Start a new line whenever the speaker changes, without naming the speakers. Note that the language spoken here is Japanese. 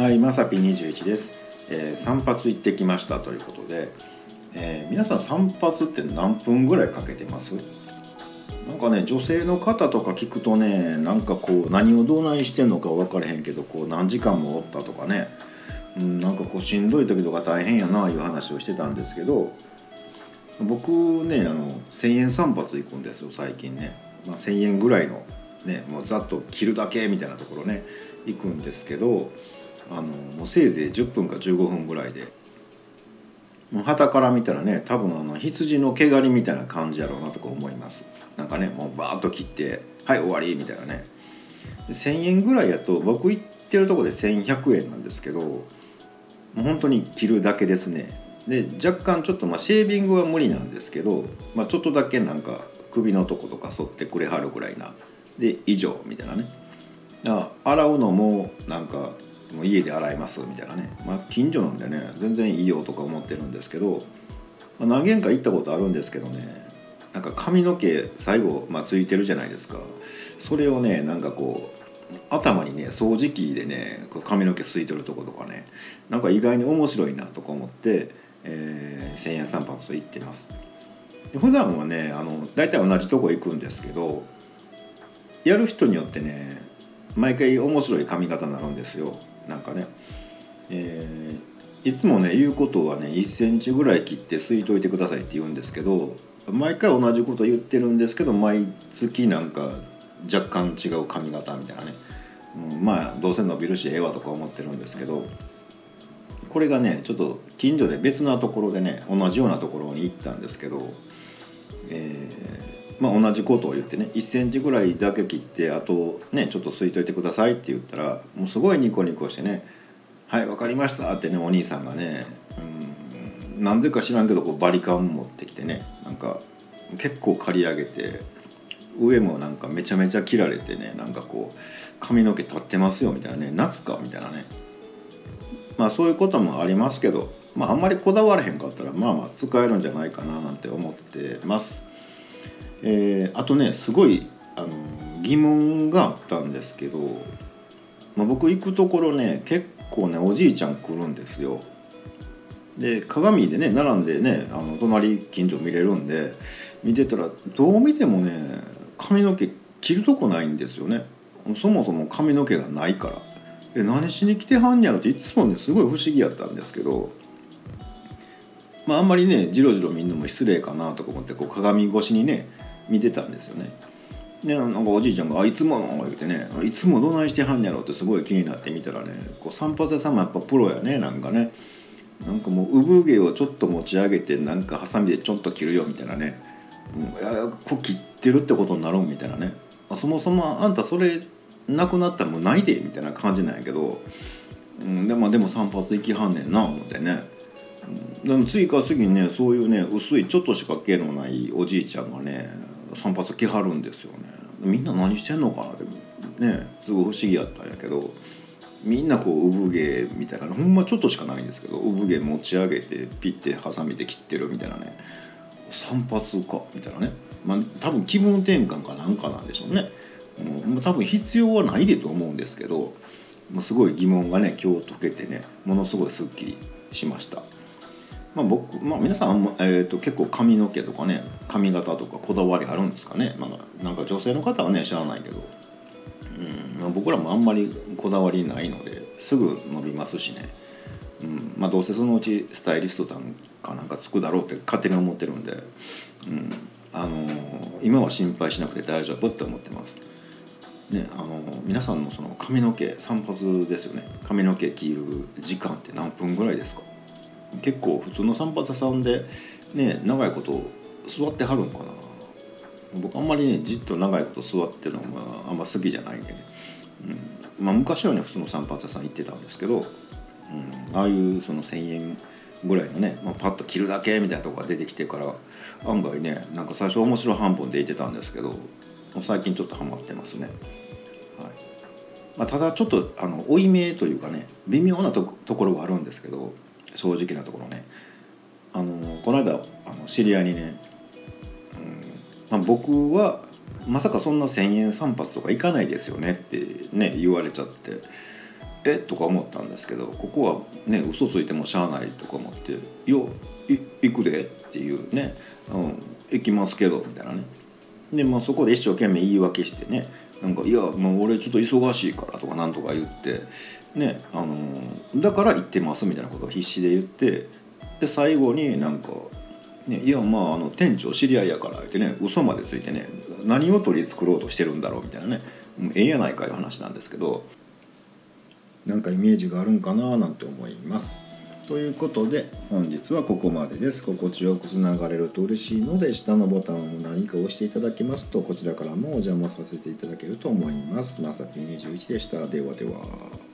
はい、まさぴ21です、えー散髪行ってきましたということで、えー皆さん散髪って何分ぐらいかけてます？なんかね女性の方とか聞くとねなんかこう何をどないしてんのか分からへんけどこう何時間もおったとかね、うん、なんかこうしんどい時とか大変やないう話をしてたんですけど僕ねあの1,000円散髪行くんですよ最近ね、まあ、1,000円ぐらいのねもうざっと切るだけみたいなところね行くんですけどあのもうせいぜい10分か15分ぐらいで。もう旗から見たらね多分あの羊の毛刈りみたいな感じやろうなとか思います。なんかねもうバーッと切って「はい終わり」みたいなね。1,000円ぐらいやと僕行ってるとこで1,100円なんですけどもう本当に切るだけですね。で若干ちょっとまあシェービングは無理なんですけど、まあ、ちょっとだけなんか首のとことか剃ってくれはるぐらいな。で以上みたいなね。だから洗うのもなんかもう家で洗いますみたいなね、まあ、近所なんでね全然いいよとか思ってるんですけど、まあ、何軒か行ったことあるんですけどねなんか髪の毛最後、まあ、ついてるじゃないですか。それをねなんかこう頭にね掃除機でねこう髪の毛すいてるとことかねなんか意外に面白いなとか思って、えー、1000円散髪と行ってます。で普段はねあの大体同じとこ行くんですけどやる人によってね毎回面白い髪型になるんですよ。なんかね、えーいつもね言うことはね1センチぐらい切って吸いといてくださいって言うんですけど毎回同じこと言ってるんですけど毎月なんか若干違う髪型みたいなね、うん、まあどうせ伸びるしええわとか思ってるんですけどこれがねちょっと近所で別なところでね同じようなところに行ったんですけど、えまあ、同じことを言ってね1センチぐらいだけ切ってあとねちょっと吸いといてくださいって言ったらもうすごいニコニコしてね「はい分かりました」ってねお兄さんがね、うん、なんでか知らんけどこうバリカン持ってきてねなんか結構刈り上げて上もなんかめちゃめちゃ切られてねなんかこう髪の毛立ってますよみたいなね夏かみたいなねまあそういうこともありますけど、まあ、あんまりこだわらへんかったらまあまあ使えるんじゃないかななんて思ってます。えーあとねすごいあの疑問があったんですけど、まあ、僕行くところね結構ねおじいちゃん来るんですよ。で鏡でね並んでねあの隣近所見れるんで見てたらどう見てもね髪の毛切るとこないんですよねそもそも髪の毛がないからえ何しに来てはんやろっていつもねすごい不思議やったんですけどまああんまりねじろじろ見んのも失礼かなとか思ってこう鏡越しにね見てたんですよね。でなんかおじいちゃんが「あいつもの」言うてね「いつもどないしてはんやろ」ってすごい気になって見たらねこう散髪屋さんもやっぱプロやねなんかね。なんかもう産毛をちょっと持ち上げてなんかハサミでちょっと切るよみたいなね「うん、いやこう切ってるってことになるんみたいなね。そもそもあんたそれなくなったらもうないでみたいな感じなんやけど、うん、で,、まあ、でも散髪行きはんねんな思ってね、うん、でも次から次にねそういうね薄いちょっとしか毛のないおじいちゃんがね散髪来はるんですよね。みんな何してんのかな？ってねすごい不思議やったんやけどみんなこう産毛みたいなほんまちょっとしかないんですけど産毛持ち上げてピッてハサミで切ってるみたいなね散髪かみたいなね。まあ多分気分転換かなんかなんでしょうね、うん、多分必要はないでと思うんですけどすごい疑問がね今日解けてねものすごいすっきりしました。まあ、僕、まあ、皆さん、えー、と結構髪の毛とかね髪型とかこだわりあるんですかね、まあ、なんか女性の方はね知らないけど、うんまあ、僕らもあんまりこだわりないのですぐ伸びますしね、うんまあ、どうせそのうちスタイリストさんかなんかつくだろうって勝手に思ってるんで、うんあのー今は心配しなくて大丈夫って思ってます。ね、あの皆さんのその髪の毛散髪ですよね。髪の毛切る時間って何分ぐらいですか？結構普通の散髪屋さんでね長いこと座ってはるんかな。僕あんまりねじっと長いこと座ってるのがあんま好きじゃないんでね、うん。まあ、昔はね普通の散髪屋さん行ってたんですけど、うん、ああいうその1,000円ぐらいのね、まあ、パッと切るだけみたいなとこが出てきてから案外ねなんか最初面白半分で行ってたんですけど最近ちょっとハマってますね。はい。まあ、ただちょっとあの負い目というかね微妙なとところはあるんですけど正直なところね。あのこの間あの知り合いにね、うんまあ、僕はまさかそんな1,000円散髪とか行かないですよねってね言われちゃってえとか思ったんですけどここはね嘘ついてもしゃあないとか思って「いや行くで」っていうね「うん、行きますけど」みたいなね。で、まあ、そこで一生懸命言い訳してねなんか「いやもう俺ちょっと忙しいから」とかなんとか言ってねあのだから行ってますみたいなことを必死で言ってで最後になんかね、いやまああの店長知り合いやからってね嘘までついてね何を取り繕おうとしてるんだろうみたいなねええやないかいう話なんですけどなんかイメージがあるんかななんて思います。ということで本日はここまでです。心地よくつながれると嬉しいので下のボタンを何か押していただきますとこちらからもお邪魔させていただけると思います。まさき21でした。ではでは。